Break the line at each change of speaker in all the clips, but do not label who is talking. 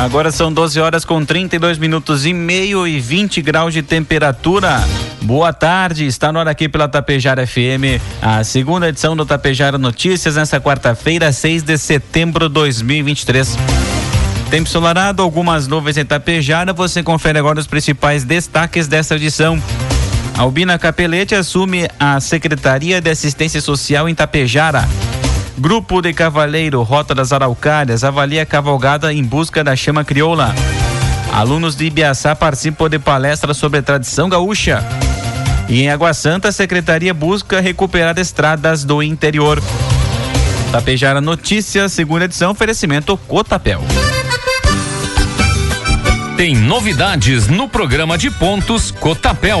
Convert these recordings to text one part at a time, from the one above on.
Agora são 12 horas com 32 minutos e meio e 20 graus de temperatura. Boa tarde, está no ar aqui pela Tapejara FM, a segunda edição do Tapejara Notícias, nesta quarta-feira, 6 de setembro de 2023. Tempo ensolarado, algumas nuvens em Tapejara, você confere agora os principais destaques desta edição. Albina Capelete assume a Secretaria de Assistência Social em Tapejara. Grupo de Cavaleiro Rota das Araucárias avalia a cavalgada em busca da chama crioula. Alunos de Ibiaçá participam de palestra sobre a tradição gaúcha. E em Água Santa, a secretaria busca recuperar estradas do interior. Tapejara Notícias, segunda edição, oferecimento Cotapel.
Tem novidades no programa de pontos Cotapel.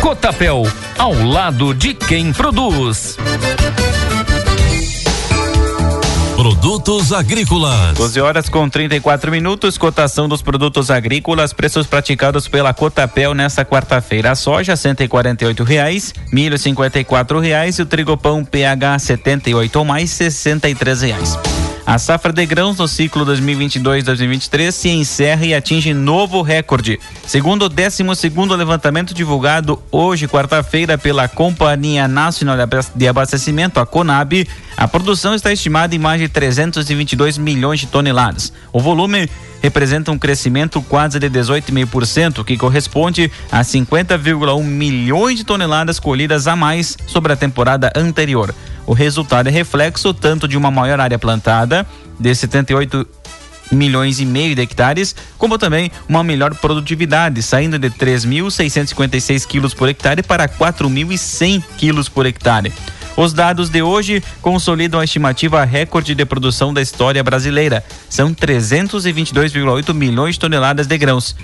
Cotapel, ao lado de quem produz.
Produtos agrícolas.
12 horas com 34 minutos. Cotação dos produtos agrícolas. Preços praticados pela Cotapel nesta quarta-feira. A soja, R$ reais. Milho, R$ reais. E o trigopão PH 78 ou mais, R$ reais. A safra de grãos no ciclo 2022-2023 se encerra e atinge novo recorde. Segundo o 12 levantamento divulgado hoje, quarta-feira, pela Companhia Nacional de Abastecimento, a CONAB, a produção está estimada em mais de 322 milhões de toneladas. O volume representa um crescimento quase de 18,5%, que corresponde a 50,1 milhões de toneladas colhidas a mais sobre a temporada anterior. O resultado é reflexo tanto de uma maior área plantada, de 78 milhões e meio de hectares, como também uma melhor produtividade, saindo de 3.656 quilos por hectare para 4.100 quilos por hectare. Os dados de hoje consolidam a estimativa recorde de produção da história brasileira. São 322,8 milhões de toneladas de grãos.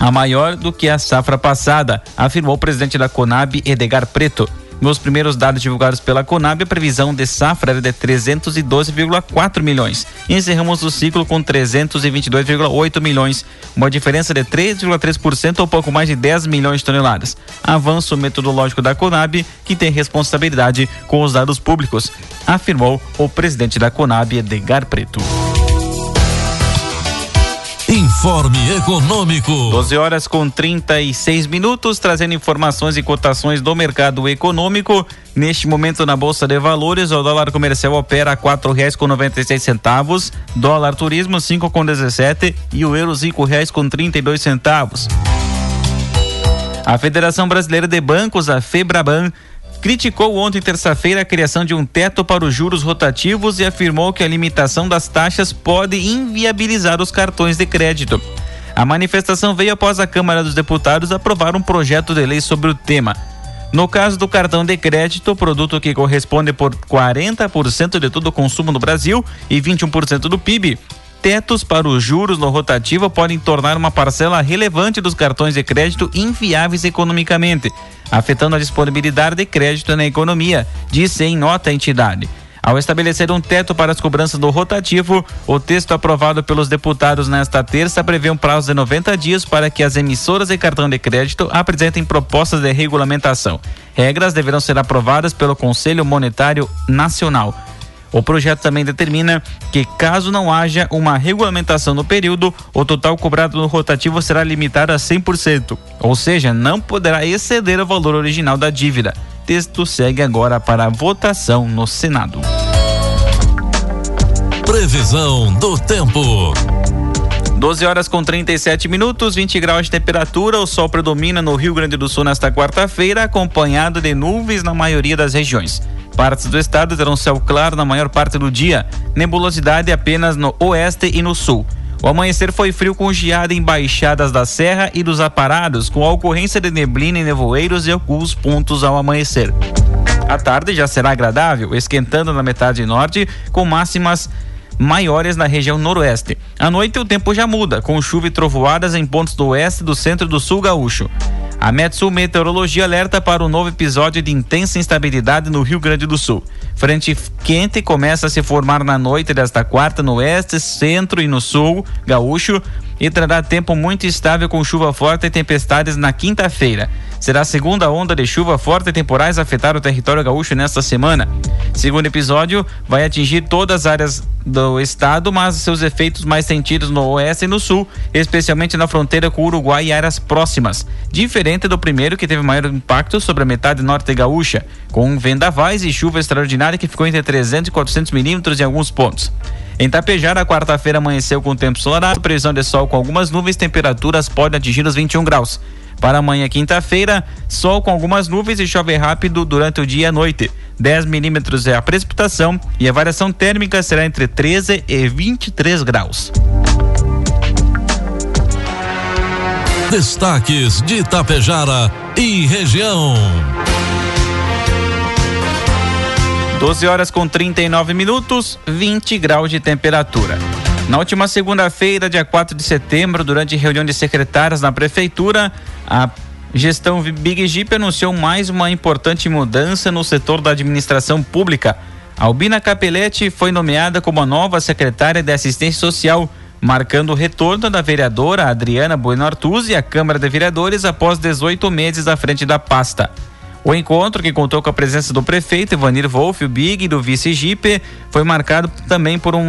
A maior do que a safra passada, afirmou o presidente da Conab, Edgar Preto. Nos primeiros dados divulgados pela Conab, a previsão de safra era de 312,4 milhões. encerramos o ciclo com 322,8 milhões, uma diferença de 3,3% ou pouco mais de 10 milhões de toneladas. Avanço metodológico da Conab, que tem responsabilidade com os dados públicos, afirmou o presidente da Conab, Edgar Preto.
Informe Econômico.
12 horas com 36 minutos, trazendo informações e cotações do mercado econômico. Neste momento na Bolsa de Valores, o dólar comercial opera a quatro reais com noventa e seis centavos, dólar turismo cinco com dezessete e o euro cinco reais com trinta e dois centavos. A Federação Brasileira de Bancos, a FEBRABAN, criticou ontem, terça-feira, a criação de um teto para os juros rotativos e afirmou que a limitação das taxas pode inviabilizar os cartões de crédito. A manifestação veio após a Câmara dos Deputados aprovar um projeto de lei sobre o tema. No caso do cartão de crédito, produto que corresponde por 40% de todo o consumo no Brasil e 21% do PIB, tetos para os juros no rotativo podem tornar uma parcela relevante dos cartões de crédito inviáveis economicamente, afetando a disponibilidade de crédito na economia, disse em nota a entidade. Ao estabelecer um teto para as cobranças do rotativo, o texto aprovado pelos deputados nesta terça prevê um prazo de 90 dias para que as emissoras de cartão de crédito apresentem propostas de regulamentação. Regras deverão ser aprovadas pelo Conselho Monetário Nacional. O projeto também determina que, caso não haja uma regulamentação no período, o total cobrado no rotativo será limitado a 100%, ou seja, não poderá exceder o valor original da dívida. Texto segue agora para votação no Senado.
Previsão do tempo.
12 horas com 37 minutos, 20 graus de temperatura. O sol predomina no Rio Grande do Sul nesta quarta-feira, acompanhado de nuvens na maioria das regiões. Partes do estado terão céu claro na maior parte do dia, nebulosidade apenas no oeste e no sul. O amanhecer foi frio com geada em baixadas da serra e dos aparados, com a ocorrência de neblina e nevoeiros em alguns pontos ao amanhecer. A tarde já será agradável, esquentando na metade norte, com máximas maiores na região noroeste. À noite o tempo já muda, com chuva e trovoadas em pontos do oeste, do centro e do sul gaúcho. A Metsul Meteorologia alerta para um novo episódio de intensa instabilidade no Rio Grande do Sul. Frente quente começa a se formar na noite desta quarta no oeste, centro e no sul gaúcho e trará tempo muito estável com chuva forte e tempestades na quinta-feira. Será a segunda onda de chuva forte e temporais afetar o território gaúcho nesta semana. Segundo episódio vai atingir todas as áreas do estado, mas seus efeitos mais sentidos no oeste e no sul, especialmente na fronteira com o Uruguai e áreas próximas. Diferente do primeiro, que teve maior impacto sobre a metade norte gaúcha, com vendavais e chuva extraordinária que ficou entre 300 e 400 milímetros em alguns pontos. Em Tapejara, a quarta-feira amanheceu com tempo solarado, previsão de sol com algumas nuvens, temperaturas podem atingir os 21 graus. Para amanhã, quinta-feira, sol com algumas nuvens e chove rápido durante o dia e a noite. 10 milímetros é a precipitação e a variação térmica será entre 13 e 23 graus.
Destaques de Itapejara e região.
12 horas com 39 minutos, 20 graus de temperatura. Na última segunda-feira, dia 4 de setembro, durante reunião de secretários na prefeitura, a gestão Big Jeep anunciou mais uma importante mudança no setor da administração pública. Albina Capelletti foi nomeada como a nova secretária de Assistência Social, marcando o retorno da vereadora Adriana Bueno Artuzzi à Câmara de Vereadores após 18 meses à frente da pasta. O encontro, que contou com a presença do prefeito Ivanir Wolff, o Big e do vice Gipe, foi marcado também por um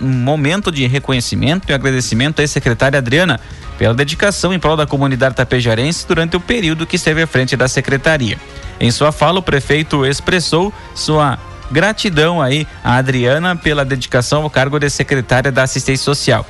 momento de reconhecimento e agradecimento à secretária Adriana pela dedicação em prol da comunidade tapejarense durante o período que esteve à frente da secretaria. Em sua fala, o prefeito expressou sua gratidão aí à Adriana pela dedicação ao cargo de secretária da Assistência Social.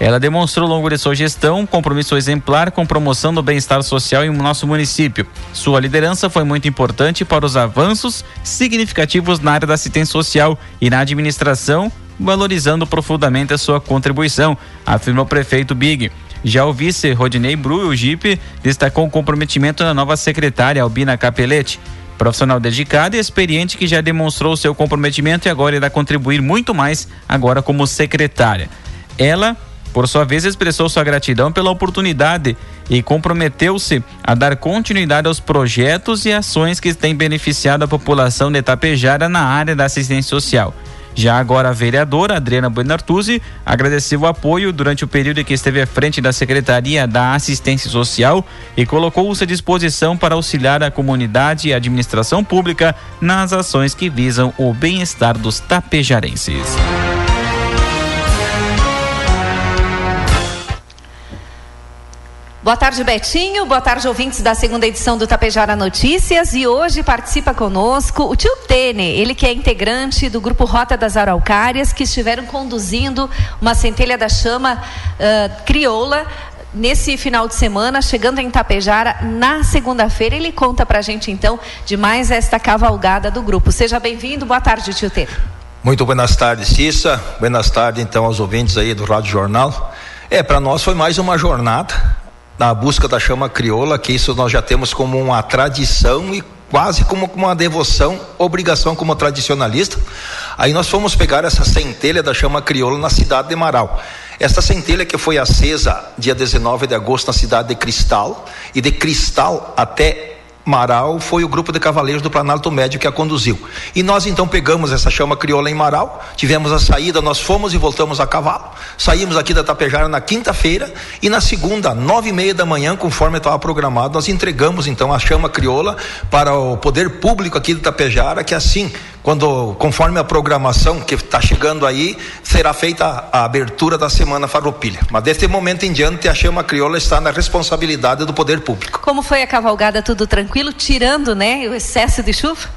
Ela demonstrou ao longo de sua gestão um compromisso exemplar com promoção do bem-estar social em nosso município. Sua liderança foi muito importante para os avanços significativos na área da assistência social e na administração, valorizando profundamente a sua contribuição, afirmou o prefeito Big. Já o vice Rodinei Bru, o JIP, destacou o comprometimento da nova secretária Albina Capelete. Profissional dedicado e experiente que já demonstrou seu comprometimento e agora irá contribuir muito mais agora como secretária. Ela por sua vez, expressou sua gratidão pela oportunidade e comprometeu-se a dar continuidade aos projetos e ações que têm beneficiado a população de Itapejara na área da assistência social. Já agora a vereadora Adriana Buenartuzzi agradeceu o apoio durante o período em que esteve à frente da Secretaria da Assistência Social e colocou-se à disposição para auxiliar a comunidade e a administração pública nas ações que visam o bem-estar dos tapejarenses.
Boa tarde, Betinho. Boa tarde, ouvintes da segunda edição do Tapejara Notícias. E hoje participa conosco o tio Tene, ele que é integrante do grupo Rota das Araucárias, que estiveram conduzindo uma centelha da chama uh, crioula nesse final de semana, chegando em Tapejara na segunda-feira. Ele conta pra gente então de mais esta cavalgada do grupo. Seja bem-vindo. Boa tarde, tio Tene.
Muito boas tardes, Cissa. Boas tardes então aos ouvintes aí do Rádio Jornal. É, para nós foi mais uma jornada na busca da chama crioula, que isso nós já temos como uma tradição e quase como uma devoção, obrigação como tradicionalista. Aí nós fomos pegar essa centelha da chama crioula na cidade de Marau. Esta centelha que foi acesa dia 19 de agosto na cidade de Cristal, e de Cristal até Marau foi o grupo de cavaleiros do Planalto Médio que a conduziu. E nós então pegamos essa chama crioula em Marau, tivemos a saída, nós fomos e voltamos a cavalo. Saímos aqui da Tapejara na quinta-feira e na segunda, nove e meia da manhã, conforme estava programado, nós entregamos então a chama crioula para o poder público aqui de Tapejara, que assim quando conforme a programação que está chegando aí, será feita a, abertura da Semana Farroupilha. Mas deste momento em diante, a chama crioula está na responsabilidade do poder público.
Como foi a cavalgada? Tudo tranquilo, tirando, né, o excesso de chuva?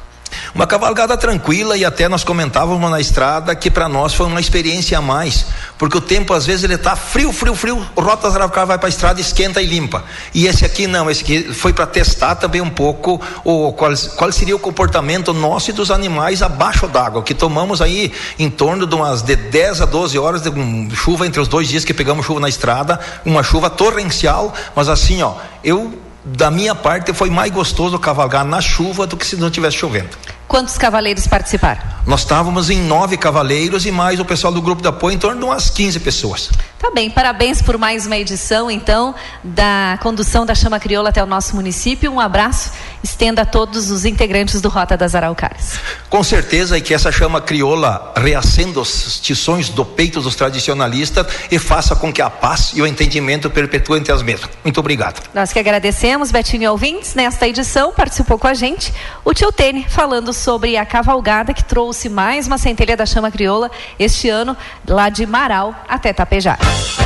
Uma cavalgada tranquila e até nós comentávamos na estrada que para nós foi uma experiência a mais, porque o tempo às vezes ele está frio, frio, frio, rotas Araucária vai para a estrada, esquenta e limpa. E esse aqui não, esse aqui foi para testar também um pouco o qual, qual seria o comportamento nosso e dos animais abaixo d'água, que tomamos aí em torno de umas de 10 a 12 horas de um, chuva entre os dois dias que pegamos chuva na estrada, uma chuva torrencial, mas assim, ó, eu da minha parte foi mais gostoso cavalgar na chuva do que se não tivesse chovendo.
Quantos cavaleiros participaram?
Nós estávamos em nove cavaleiros e mais o pessoal do grupo de apoio, em torno de umas 15 pessoas.
Tá bem, parabéns por mais uma edição, então, da condução da Chama Crioula até o nosso município. Um abraço, estenda a todos os integrantes do Rota das Araucárias.
Com certeza, e que essa Chama Crioula reacenda os tições do peito dos tradicionalistas e faça com que a paz e o entendimento perpetuem entre as mesmas. Muito obrigado.
Nós que agradecemos, Betinho e ouvintes, nesta edição participou com a gente o tio Tene, falando sobre a cavalgada que trouxe mais uma centelha da Chama Crioula este ano, lá de Marau até Tapejar.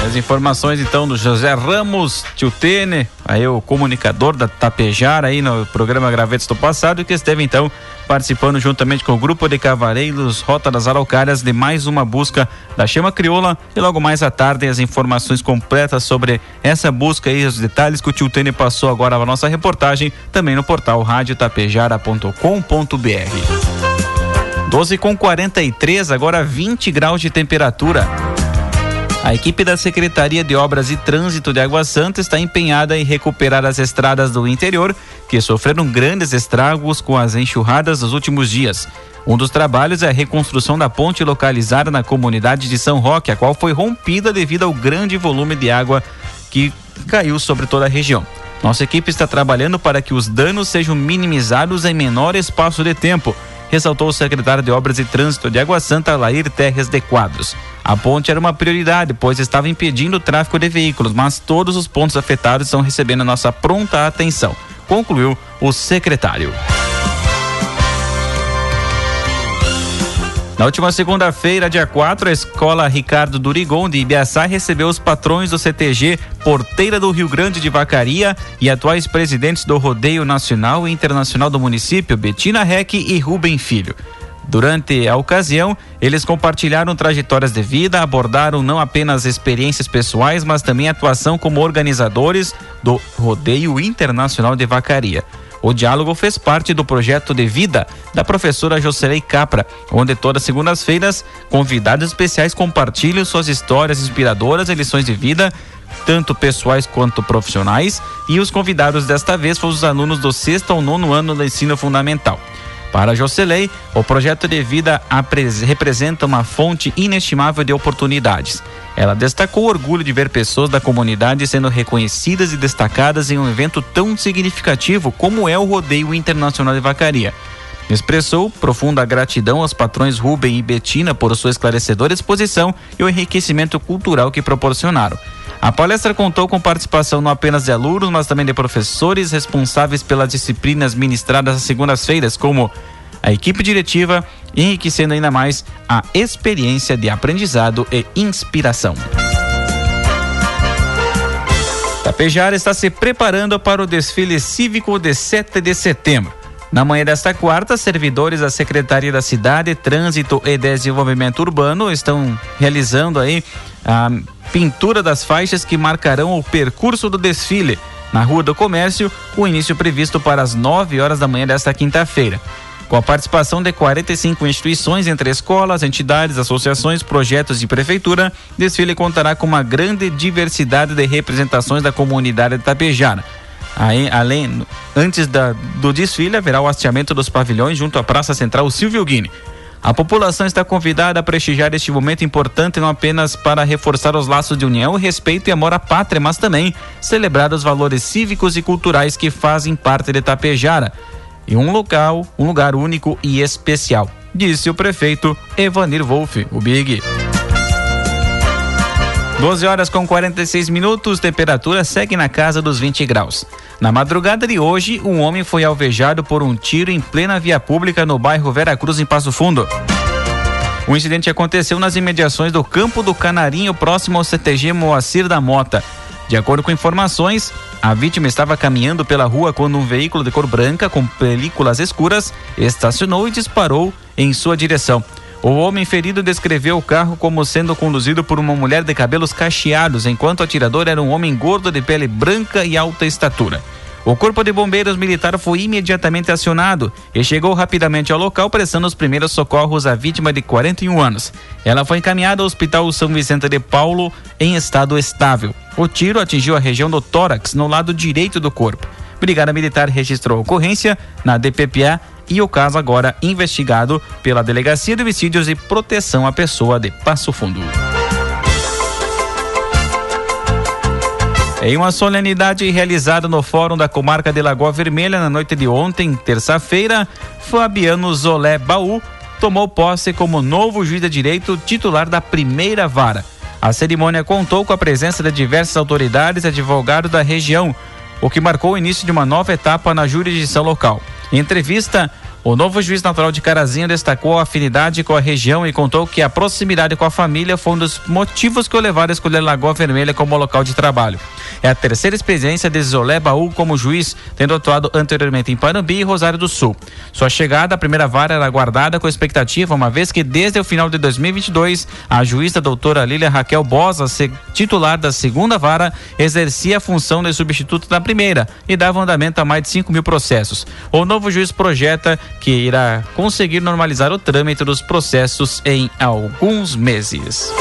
As informações então do José Ramos, tio Tene, aí o comunicador da Tapejar aí no programa Gravetos do Passado, que esteve então participando juntamente com o grupo de cavaleiros Rota das Araucárias de mais uma busca da Chama Crioula e logo mais à tarde as informações completas sobre essa busca e os detalhes que o tio Tene passou agora na nossa reportagem também no portal radiotapejara.com.br. 12 com 43, agora 20 graus de temperatura. A equipe da Secretaria de Obras e Trânsito de Água Santa está empenhada em recuperar as estradas do interior que sofreram grandes estragos com as enxurradas dos últimos dias. Um dos trabalhos é a reconstrução da ponte localizada na comunidade de São Roque, a qual foi rompida devido ao grande volume de água que caiu sobre toda a região. Nossa equipe está trabalhando para que os danos sejam minimizados em menor espaço de tempo ressaltou o secretário de Obras e Trânsito de Água Santa, Lair Terres de Quadros. A ponte era uma prioridade, pois estava impedindo o tráfego de veículos, mas todos os pontos afetados estão recebendo a nossa pronta atenção, concluiu o secretário. Na última segunda-feira, dia 4, a escola Ricardo Durigon de Ibiaçá recebeu os patrões do CTG Porteira do Rio Grande de Vacaria e atuais presidentes do Rodeio Nacional e Internacional do município, Betina Reck e Rubem Filho. Durante a ocasião, eles compartilharam trajetórias de vida, abordaram não apenas experiências pessoais, mas também atuação como organizadores do Rodeio Internacional de Vacaria. O diálogo fez parte do projeto de vida da professora Jocelei Capra, onde todas as segundas-feiras convidados especiais compartilham suas histórias inspiradoras e lições de vida, tanto pessoais quanto profissionais, e os convidados desta vez foram os alunos do sexto ao nono ano do ensino fundamental. Para Jocelei, o projeto de vida representa uma fonte inestimável de oportunidades. Ela destacou o orgulho de ver pessoas da comunidade sendo reconhecidas e destacadas em um evento tão significativo como é o Rodeio Internacional de Vacaria. Expressou profunda gratidão aos patrões Rubem e Betina por sua esclarecedora exposição e o enriquecimento cultural que proporcionaram. A palestra contou com participação não apenas de alunos, mas também de professores responsáveis pelas disciplinas ministradas às segundas-feiras, como a equipe diretiva, enriquecendo ainda mais a experiência de aprendizado e inspiração. Tapejara está se preparando para o desfile cívico de 7 de setembro. Na manhã desta quarta, servidores da Secretaria da Cidade, Trânsito e Desenvolvimento Urbano estão realizando aí a pintura das faixas que marcarão o percurso do desfile na Rua do Comércio, com início previsto para as 9 horas da manhã desta quinta-feira. Com a participação de 45 instituições, entre escolas, entidades, associações, projetos e prefeitura, desfile contará com uma grande diversidade de representações da comunidade de Tapejara. Aí, além, antes da, do desfile, haverá o hasteamento dos pavilhões junto à Praça Central Silvio Guine. A população está convidada a prestigiar este momento importante não apenas para reforçar os laços de união, respeito e amor à pátria, mas também celebrar os valores cívicos e culturais que fazem parte de Tapejara e um local, um lugar único e especial, disse o prefeito Evanir Wolff, o Big. 12 horas com 46 minutos, temperatura segue na casa dos 20 graus. Na madrugada de hoje, um homem foi alvejado por um tiro em plena via pública no bairro Veracruz, em Passo Fundo. O incidente aconteceu nas imediações do Campo do Canarinho, próximo ao CTG Moacir da Mota. De acordo com informações, a vítima estava caminhando pela rua quando um veículo de cor branca com películas escuras estacionou e disparou em sua direção. O homem ferido descreveu o carro como sendo conduzido por uma mulher de cabelos cacheados, enquanto o atirador era um homem gordo de pele branca e alta estatura. O Corpo de Bombeiros Militar foi imediatamente acionado e chegou rapidamente ao local prestando os primeiros socorros à vítima de 41 anos. Ela foi encaminhada ao Hospital São Vicente de Paulo em estado estável. O tiro atingiu a região do tórax, no lado direito do corpo. Brigada Militar registrou a ocorrência na DPPA e o caso agora investigado pela Delegacia de Homicídios e Proteção à Pessoa de Passo Fundo. Em uma solenidade realizada no Fórum da Comarca de Lagoa Vermelha na noite de ontem, terça-feira, Fabiano Zolé Baú tomou posse como novo juiz de direito titular da primeira vara. A cerimônia contou com a presença de diversas autoridades e advogados da região, o que marcou o início de uma nova etapa na jurisdição local. Em entrevista, o novo juiz natural de Carazinho destacou a afinidade com a região e contou que a proximidade com a família foi um dos motivos que o levaram a escolher Lagoa Vermelha como local de trabalho. É a terceira experiência de Zolé Baú como juiz, tendo atuado anteriormente em Panambi e Rosário do Sul. Sua chegada à primeira vara era aguardada com expectativa, uma vez que desde o final de 2022, a juíza doutora Lília Raquel Bosa, titular da segunda vara, exercia a função de substituto da primeira e dava andamento a mais de 5 mil processos. O novo juiz projeta que irá conseguir normalizar o trâmite dos processos em alguns meses.